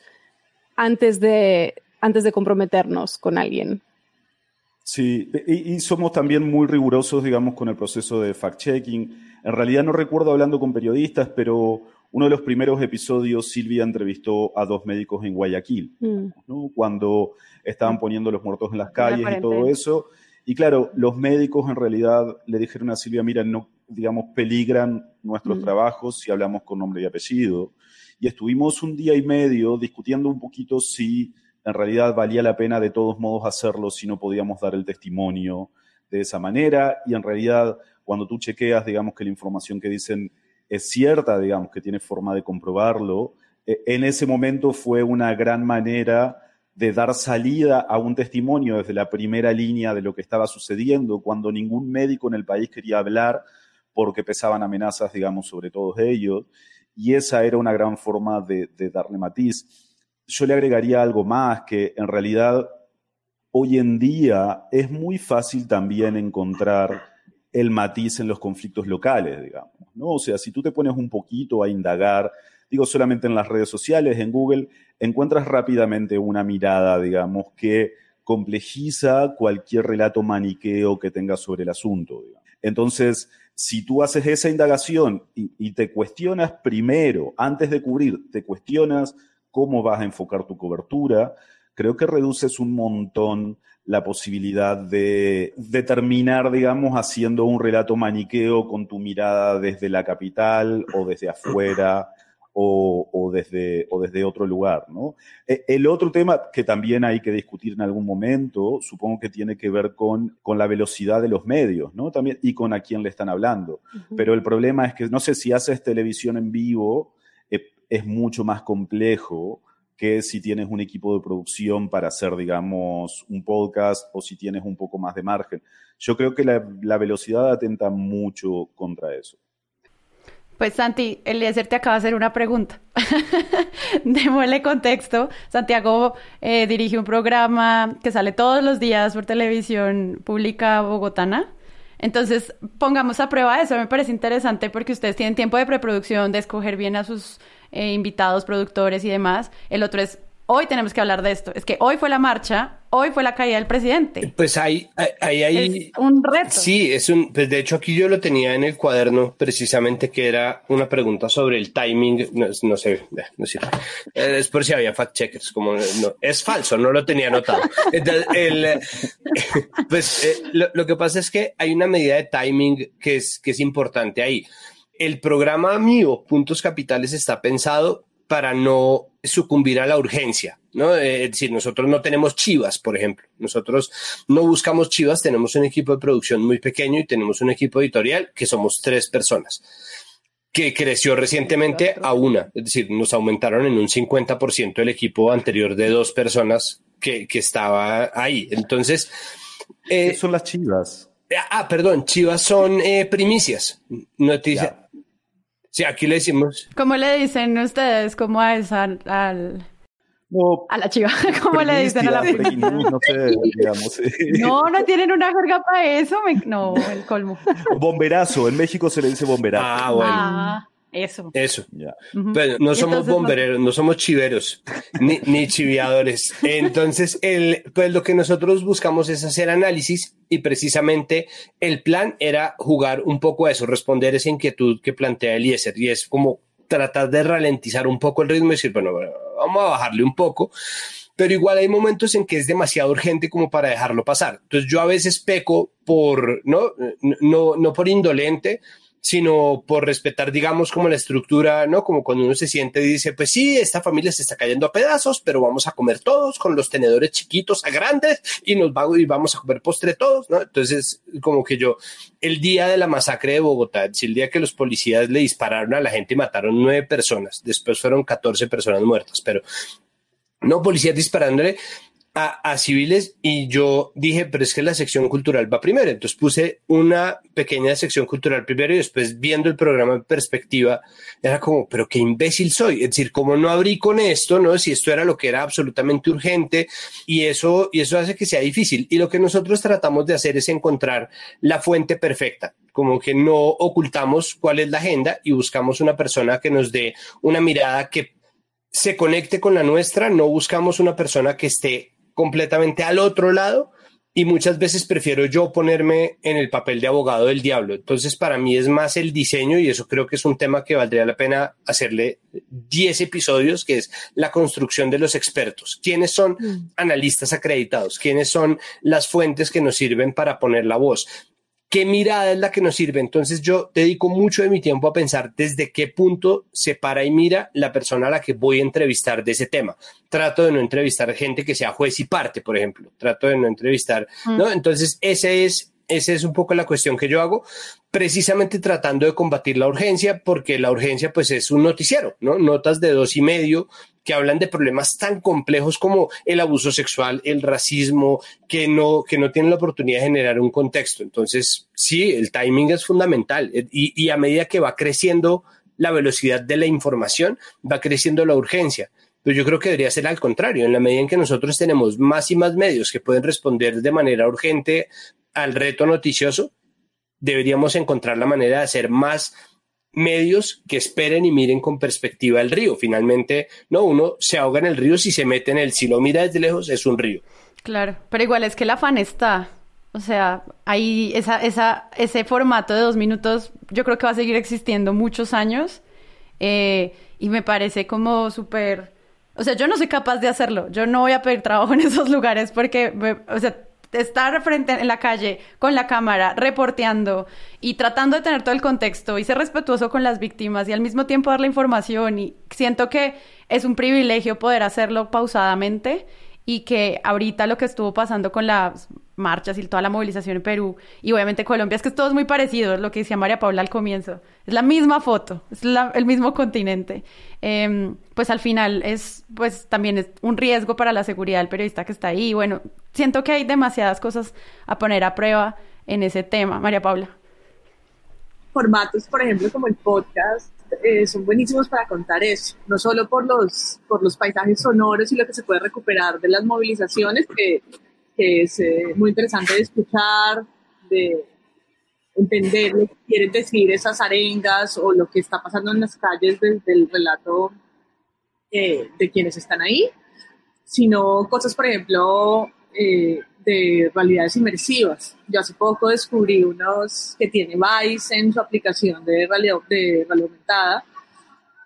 antes de, antes de comprometernos con alguien. Sí, y, somos también muy rigurosos, digamos, con el proceso de fact-checking. En realidad no recuerdo hablando con periodistas, pero uno de los primeros episodios, Silvia entrevistó a dos médicos en Guayaquil, mm. cuando estaban poniendo los muertos en las calles y todo eso. Y claro, los médicos en realidad le dijeron a Silvia, mira, no, digamos, peligran nuestros mm. trabajos si hablamos con nombre y apellido. Y estuvimos un día y medio discutiendo un poquito si en realidad valía la pena de todos modos hacerlo si no podíamos dar el testimonio de esa manera. Y en realidad, cuando tú chequeas, digamos, que la información que dicen es cierta, digamos, que tiene forma de comprobarlo, eh, en ese momento fue una gran manera de dar salida a un testimonio desde la primera línea de lo que estaba sucediendo, cuando ningún médico en el país quería hablar porque pesaban amenazas, digamos, sobre todos ellos. Y esa era una gran forma de, de darle matiz. Yo le agregaría algo más, que en realidad hoy en día es muy fácil también encontrar el matiz en los conflictos locales, digamos, ¿no? O sea, si tú te pones un poquito a indagar, digo solamente en las redes sociales, en Google, encuentras rápidamente una mirada, digamos, que complejiza cualquier relato maniqueo que tengas sobre el asunto. Entonces, si tú haces esa indagación y, y, te cuestionas primero, antes de cubrir, te cuestionas cómo vas a enfocar tu cobertura, creo que reduces un montón la posibilidad de, terminar, digamos, haciendo un relato maniqueo con tu mirada desde la capital o desde afuera o, desde, o desde otro lugar, ¿no? E, el otro tema que también hay que discutir en algún momento, supongo que tiene que ver con, con la velocidad de los medios, ¿no? También, y con a quién le están hablando. Pero el problema es que, no sé, si haces televisión en vivo, eh, es mucho más complejo que si tienes un equipo de producción para hacer, digamos, un podcast o si tienes un poco más de margen. Yo creo que la, velocidad atenta mucho contra eso. Pues Santi, Eliezer te acaba de hacer una pregunta. [laughs] Démosle contexto. Santiago eh, dirige un programa que sale todos los días por televisión pública bogotana. Entonces, pongamos a prueba eso. Me parece interesante porque ustedes tienen tiempo de preproducción, de escoger bien a sus eh, invitados, productores y demás. El otro es, hoy tenemos que hablar de esto. Es que hoy fue la marcha, hoy fue la caída del presidente. Pues hay, hay, hay, un reto. Sí, es un, pues de hecho aquí yo lo tenía en el cuaderno precisamente que era una pregunta sobre el timing, no, sé, no sé, eh, es por si había fact checkers, como no, es falso, no lo tenía anotado. [laughs] pues eh, lo, lo, que pasa es que hay una medida de timing que es, que es importante ahí el programa mío, Puntos Capitales, está pensado para no sucumbir a la urgencia, ¿no? Eh, es decir, nosotros no tenemos chivas, por ejemplo. Nosotros no buscamos chivas, tenemos un equipo de producción muy pequeño y tenemos un equipo editorial que somos tres personas que creció recientemente a una, es decir, nos aumentaron en un 50% el equipo anterior de dos personas que, estaba ahí. Entonces... ¿Qué son las chivas? Ah, perdón, chivas son eh, primicias, noticias. Sí, aquí le decimos. ¿Cómo le dicen ustedes? ¿Cómo es al, a la chiva? [laughs] ¿Cómo le dicen a la no, sé, digamos. [laughs] no, no tienen una jerga para eso. No, el colmo. [laughs] Bomberazo. En México se le dice bomberazo. Ah, bueno. Ah. Eso. Eso. no somos bombereros, no... somos chiveros, ni, ni chiviadores. Entonces, el, pues lo que nosotros buscamos es hacer análisis y precisamente el plan era jugar un poco a eso, responder esa inquietud que plantea Eliezer y es como tratar de ralentizar un poco el ritmo y decir, bueno, vamos a bajarle un poco pero igual hay momentos en que es demasiado urgente como para dejarlo pasar. Entonces yo a veces peco por, no, no, no por indolente, sino por respetar, digamos, como la estructura, ¿no? Como cuando uno se siente y dice, pues sí, esta familia se está cayendo a pedazos, pero vamos a comer todos con los tenedores chiquitos a grandes y nos y vamos a comer postre todos, ¿no? Entonces, como que yo, el día de la masacre de Bogotá, el día que los policías le dispararon a la gente y mataron nueve personas, después fueron 14 personas muertas, pero no policías disparándole, a, civiles y yo dije, pero es que la sección cultural va primero. Entonces puse una pequeña sección cultural primero y después viendo el programa en perspectiva, era como, pero qué imbécil soy. Es decir, como no abrí con esto, ¿no? Si esto era lo que era absolutamente urgente y eso, y eso hace que sea difícil. Y lo que nosotros tratamos de hacer es encontrar la fuente perfecta como que no ocultamos cuál es la agenda y buscamos una persona que nos dé una mirada que se conecte con la nuestra, no buscamos una persona que esté completamente al otro lado y muchas veces prefiero yo ponerme en el papel de abogado del diablo. Entonces, para mí es más el diseño y eso creo que es un tema que valdría la pena hacerle 10 episodios, que es la construcción de los expertos. ¿Quiénes son mm. analistas acreditados? ¿Quiénes son las fuentes que nos sirven para poner la voz? Qué mirada es la que nos sirve. Entonces yo dedico mucho de mi tiempo a pensar desde qué punto se para y mira la persona a la que voy a entrevistar de ese tema. Trato de no entrevistar gente que sea juez y parte, por ejemplo. Trato de no entrevistar, ¿no? Mm. Entonces ese es esa es un poco la cuestión que yo hago, precisamente tratando de combatir la urgencia, porque la urgencia pues es un noticiero, ¿no? Notas de dos y medio que hablan de problemas tan complejos como el abuso sexual, el racismo, que no, que no tienen la oportunidad de generar un contexto. Entonces, sí, el timing es fundamental y, y a medida que va creciendo la velocidad de la información, va creciendo la urgencia. Pero yo creo que debería ser al contrario, en la medida en que nosotros tenemos más y más medios que pueden responder de manera urgente al reto noticioso, deberíamos encontrar la manera de hacer más medios que esperen y miren con perspectiva el río. Finalmente, no, uno se ahoga en el río si se mete en él, si lo mira desde lejos es un río. Claro, pero igual es que el afán está. O sea, ahí ese formato de dos minutos yo creo que va a seguir existiendo muchos años eh, y me parece como súper... O sea, yo no soy capaz de hacerlo. Yo no voy a pedir trabajo en [laughs] esos lugares porque, o sea, estar frente en la calle con la cámara, reporteando y tratando de tener todo el contexto y ser respetuoso con las víctimas y al mismo tiempo dar la información y siento que es un privilegio poder hacerlo pausadamente y que ahorita lo que estuvo pasando con las marchas y toda la movilización en Perú y obviamente Colombia es que todo es muy parecido, es lo que decía María Paula al comienzo, es la misma foto, es el mismo continente, em, pues al final es pues también es un riesgo para la seguridad del periodista que está ahí, bueno, siento que hay demasiadas cosas a poner a prueba en ese tema, María Paula. Formatos, por ejemplo, como el podcast, eh, son buenísimos para contar eso, no solo por los, por los paisajes sonoros y lo que se puede recuperar de las movilizaciones, que, que es eh, muy interesante de escuchar, de entender lo que quieren decir esas arengas o lo que está pasando en las calles desde el relato eh, de quienes están ahí, sino cosas, por ejemplo, de realidades inmersivas. Yo hace poco descubrí unos que tiene Vice en su aplicación de realidad, de realidad aumentada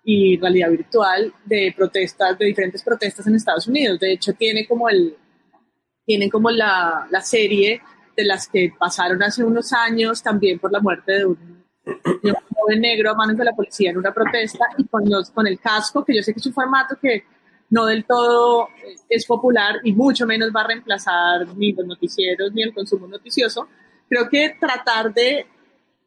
y realidad virtual de protestas, de diferentes protestas en Estados Unidos. De hecho, tiene como el, tiene como la, la serie de las que pasaron hace unos años también por la muerte de un, de un joven negro a manos de la policía en una protesta y con, los, con el casco, que yo sé que es un formato que no del todo es popular y mucho menos va a reemplazar ni los noticieros ni el consumo noticioso. Creo que tratar de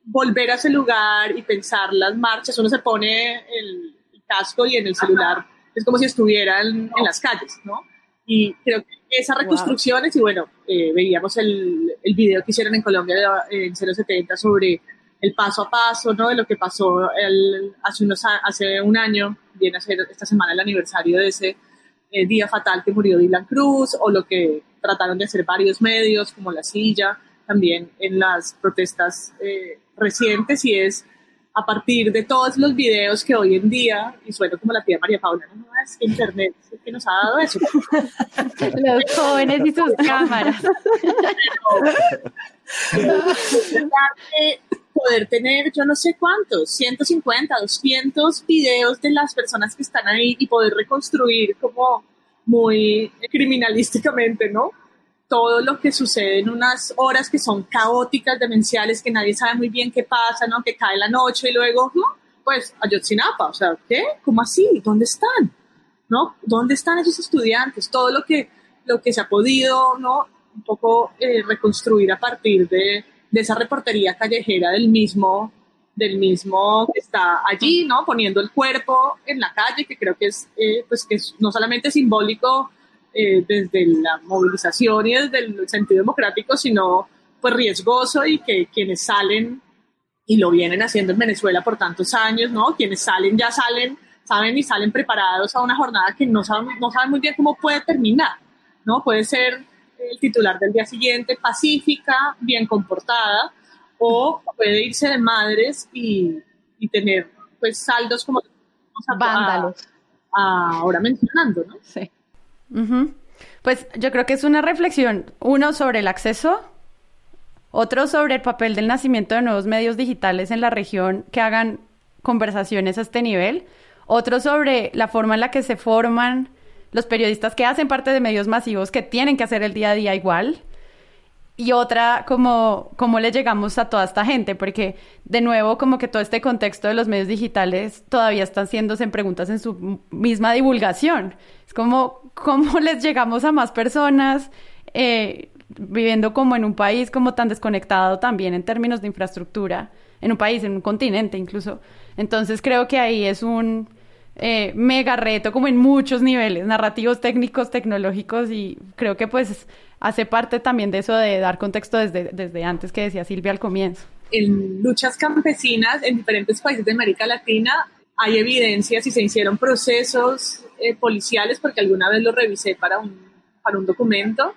volver a ese lugar y pensar las marchas, uno se pone el, casco y en el celular es como si estuvieran en, las calles, ¿no? Y creo que esas reconstrucciones, y bueno, eh, veíamos el, el video que hicieron en Colombia en 070 sobre el paso a paso, ¿no? De lo que pasó el, hace, unos, hace un año, viene a ser esta semana el aniversario de ese eh, día fatal que murió Dylan Cruz, o lo que trataron de hacer varios medios, como La Silla, también en las protestas eh, recientes, y es a partir de todos los videos que hoy en día, y suena como la tía María Paula, no, es que Internet es que nos ha dado eso. [laughs] los jóvenes y sus cámaras. [laughs] poder tener, yo no sé cuántos, 150, 200 videos de las personas que están ahí y poder reconstruir como muy criminalísticamente, ¿no? Todo lo que sucede en unas horas que son caóticas, demenciales, que nadie sabe muy bien qué pasa, ¿no? Que cae la noche y luego, ¿no? Pues Ayotzinapa, o sea, ¿qué? ¿Cómo así? ¿Dónde están? ¿No? ¿Dónde están esos estudiantes? Todo lo que, lo que se ha podido, ¿no? Un poco eh, reconstruir a partir de, de esa reportería callejera del mismo, del mismo que está allí, ¿no? Poniendo el cuerpo en la calle, que creo que es, eh, pues que es no solamente simbólico eh, desde la movilización y desde el sentido democrático, sino pues riesgoso y que quienes salen y lo vienen haciendo en Venezuela por tantos años, ¿no? Quienes salen ya salen, saben y salen preparados a una jornada que no saben, no saben muy bien cómo puede terminar, ¿no? Puede ser el titular del día siguiente, pacífica, bien comportada, o puede irse de madres y, tener pues saldos como vándalos ahora mencionando, ¿no? Sí. Pues yo creo que es una reflexión, uno sobre el acceso, otro sobre el papel del nacimiento de nuevos medios digitales en la región que hagan conversaciones a este nivel, otro sobre la forma en la que se forman los periodistas que hacen parte de medios masivos que tienen que hacer el día a día igual, y otra como cómo le llegamos a toda esta gente, porque de nuevo como que todo este contexto de los medios digitales todavía están siendo en preguntas en su misma divulgación. Es como cómo [laughs] les llegamos a más personas eh, viviendo como en un país como tan desconectado también en términos de infraestructura, en un país, en un continente incluso. Entonces creo que ahí es un eh, mega reto como en muchos niveles, narrativos, técnicos, tecnológicos y creo que pues hace parte también de eso de dar contexto desde, desde antes que decía Silvia al comienzo. En luchas campesinas en diferentes países de América Latina hay evidencias y se hicieron procesos eh, policiales, porque alguna vez lo revisé para un, para un documento,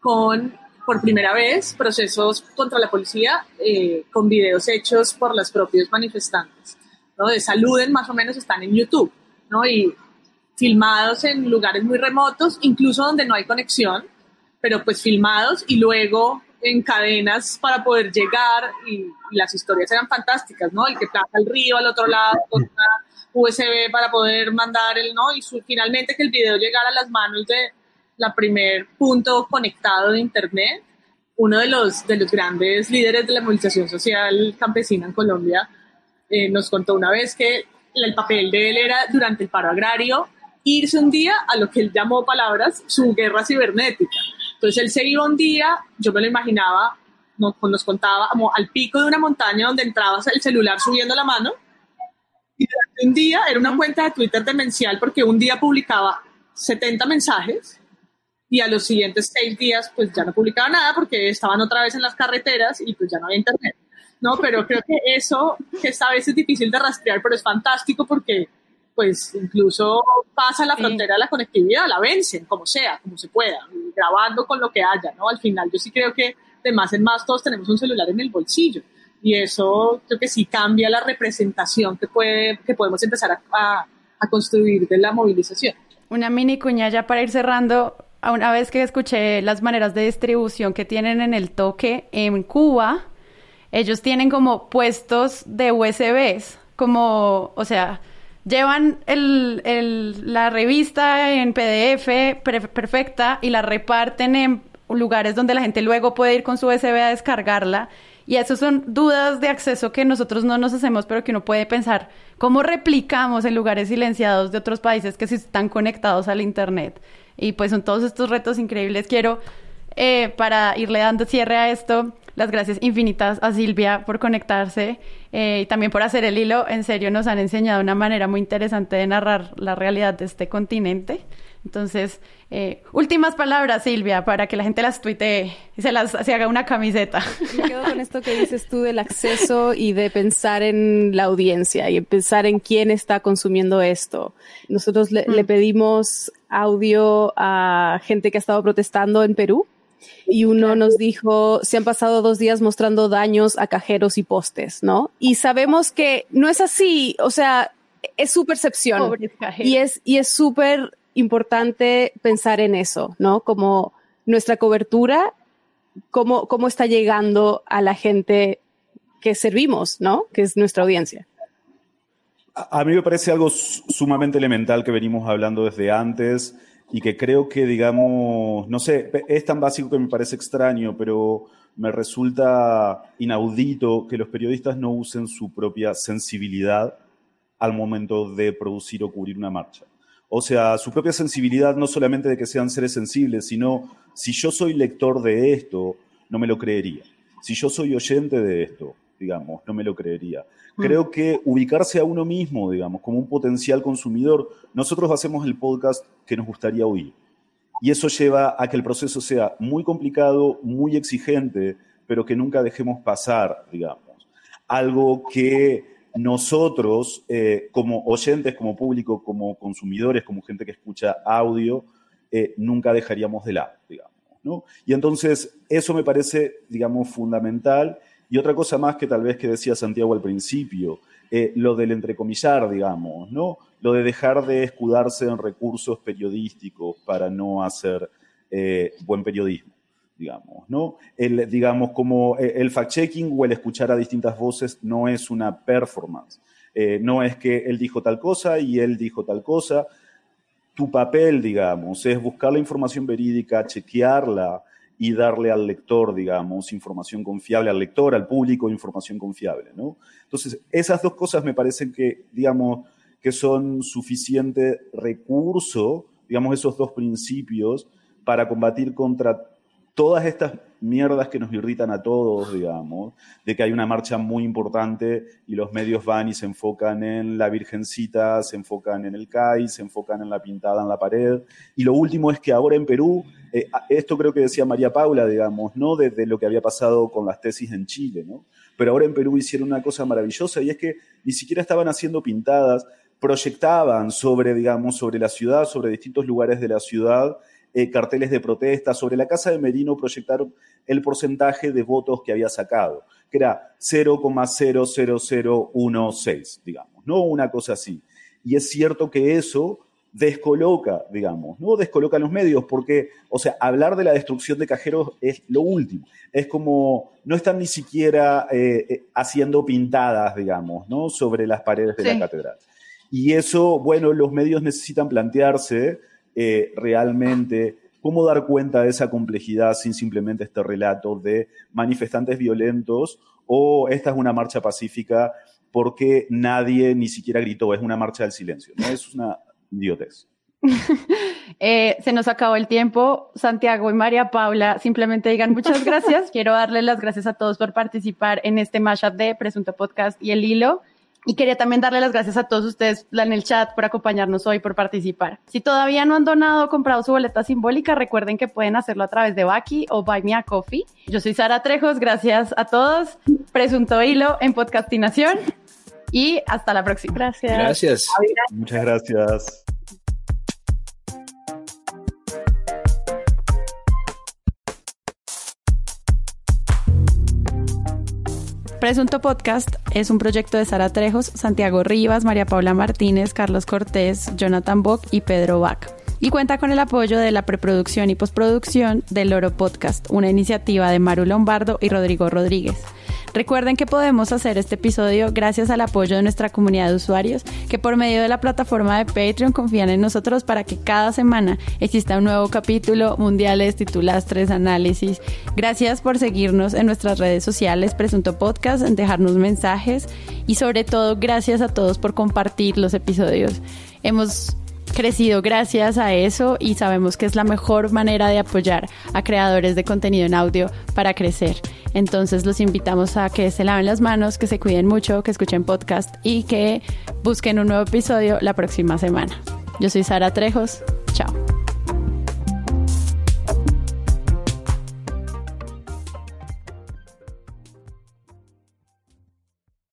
con por primera vez procesos contra la policía eh, con videos hechos por los propios manifestantes. ¿no? De saluden más o menos están en YouTube ¿no? y filmados en lugares muy remotos, incluso donde no hay conexión pero pues filmados y luego en cadenas para poder llegar y, las historias eran fantásticas, ¿no? El que plaza el río al otro lado con una USB para poder mandar el, ¿no? Y finalmente que el video llegara a las manos de la primer punto conectado de Internet, uno de los, de los grandes líderes de la movilización social campesina en Colombia, eh, nos contó una vez que el papel de él era durante el paro agrario irse un día a lo que él llamó palabras su guerra cibernética entonces él se iba un día, yo me lo imaginaba, nos, nos contaba como al pico de una montaña donde entrabas el celular subiendo la mano. Y durante un día era una cuenta de Twitter demencial porque un día publicaba 70 mensajes y a los siguientes seis días pues ya no publicaba nada porque estaban otra vez en las carreteras y pues ya no había internet. No, pero creo que eso, que esta vez es difícil de rastrear, pero es fantástico porque pues incluso pasa la frontera de la conectividad, la vencen, como sea, como se pueda, grabando con lo que haya, ¿no? Al final yo sí creo que de más en más todos tenemos un celular en el bolsillo y eso creo que sí cambia la representación que, puede, que podemos empezar a, a, construir de la movilización. Una mini cuña ya para ir cerrando, una vez que escuché las maneras de distribución que tienen en el toque en Cuba, ellos tienen como puestos de USBs, como, o sea, llevan la revista en PDF perfecta y la reparten en lugares donde la gente luego puede ir con su USB a descargarla. Y esas son dudas de acceso que nosotros no nos hacemos, pero que uno puede pensar, ¿cómo replicamos en lugares silenciados de otros países que sí están conectados al Internet? Y pues son todos estos retos increíbles. Quiero, eh, para irle dando cierre a esto, las gracias infinitas a Silvia por conectarse eh, y también por hacer el hilo. En serio, nos han enseñado una manera muy interesante de narrar la realidad de este continente. Entonces, eh, últimas palabras, Silvia, para que la gente las tuitee y se las se haga una camiseta. Me quedo con esto que dices tú del acceso y de pensar en la audiencia y pensar en quién está consumiendo esto. Nosotros le mm. pedimos audio a gente que ha estado protestando en Perú y uno nos dijo, se han pasado dos días mostrando daños a cajeros y postes, ¿no? Y sabemos que no es así, o sea, es su percepción y es y es súper importante pensar en eso, ¿no? Como nuestra cobertura, cómo, cómo está llegando a la gente que servimos, ¿no? Que es nuestra audiencia. A mí me parece algo sumamente elemental que venimos hablando desde antes y que creo que, digamos, no sé, es tan básico que me parece extraño, pero me resulta inaudito que los periodistas no usen su propia sensibilidad al momento de producir o cubrir una marcha. O sea, su propia sensibilidad no solamente de que sean seres sensibles, sino si yo soy lector de esto, no me lo creería. Si yo soy oyente de esto, digamos, no me lo creería. Mm. Creo que ubicarse a uno mismo, digamos, como un potencial consumidor, nosotros hacemos el podcast que nos gustaría oír. Y eso lleva a que el proceso sea muy complicado, muy exigente, pero que nunca dejemos pasar, digamos. Algo que nosotros, eh, como oyentes, como público, como consumidores, como gente que escucha audio, eh, nunca dejaríamos de lado, digamos. ¿no? Y entonces eso me parece, digamos, fundamental y otra cosa más que tal vez que decía Santiago al principio, eh, lo del entrecomillar, digamos, ¿no? Lo de dejar de escudarse en recursos periodísticos para no hacer eh, buen periodismo digamos, ¿no? El, digamos, como eh, el fact-checking o el escuchar a distintas voces no es una performance. Eh, no es que él dijo tal cosa y él dijo tal cosa. Tu papel, digamos, es buscar la información verídica, chequearla y darle al lector, digamos, información confiable, al lector, al público, información confiable, ¿no? Entonces, esas dos cosas me parecen que, digamos, que son suficiente recurso, digamos, esos dos principios para combatir contra todas estas mierdas que nos irritan a todos, digamos, de que hay una marcha muy importante y los medios van y se enfocan en la Virgencita, se enfocan en el CAI, se enfocan en la pintada en la pared. Y lo último es que ahora en Perú, eh, esto creo que decía María Paula, digamos, ¿no? Desde lo que había pasado con las tesis en Chile, ¿no? Pero ahora en Perú hicieron una cosa maravillosa y es que ni siquiera estaban haciendo pintadas, proyectaban sobre, digamos, sobre la ciudad, sobre distintos lugares de la ciudad, eh, carteles de protesta. Sobre la casa de Merino proyectaron el porcentaje de votos que había sacado, que era 0,00016, digamos, ¿no? Una cosa así. Y es cierto que eso descoloca, digamos, ¿no? Descoloca los medios, porque, o sea, hablar de la destrucción de cajeros es lo último. Es como, no están ni siquiera eh, eh, haciendo pintadas, digamos, ¿no? Sobre las paredes de la catedral. Y eso, bueno, los medios necesitan plantearse eh, realmente cómo dar cuenta de esa complejidad sin simplemente este relato de manifestantes violentos o esta es una marcha pacífica porque nadie ni siquiera gritó, es una marcha del silencio, ¿no? Es una idiotez. [laughs] Eh, se nos acabó el tiempo. Santiago y María Paula, simplemente digan muchas gracias. [laughs] Quiero darles las gracias a todos por participar en este mashup de Presunto Podcast y el hilo. Y quería también darle las gracias a todos ustedes en el chat por acompañarnos hoy, por participar. Si todavía no han donado o comprado su boleta simbólica, recuerden que pueden hacerlo a través de Baki o Buy Me a Coffee. Yo soy Sara Trejos, gracias a todos. Presunto Hilo en Podcastinación y hasta la próxima. Gracias. Gracias. Muchas gracias. Presunto Podcast es un proyecto de Sara Trejos, Santiago Rivas, María Paula Martínez, Carlos Cortés, Jonathan Bock y Pedro Bach. Y cuenta con el apoyo de la preproducción y postproducción del Loro Podcast, una iniciativa de Maru Lombardo y Rodrigo Rodríguez. Recuerden que podemos hacer este episodio gracias al apoyo de nuestra comunidad de usuarios que por medio de la plataforma de Patreon confían en nosotros para que cada semana exista un nuevo capítulo, mundiales, titulastres, análisis. Gracias por seguirnos en nuestras redes sociales, Presunto Podcast, en dejarnos mensajes y sobre todo gracias a todos por compartir los episodios. Hemos crecido gracias a eso y sabemos que es la mejor manera de apoyar a creadores de contenido en audio para crecer. Entonces los invitamos a que se laven las manos, que se cuiden mucho, que escuchen podcast y que busquen un nuevo episodio la próxima semana. Yo soy Sara Trejos. Chao.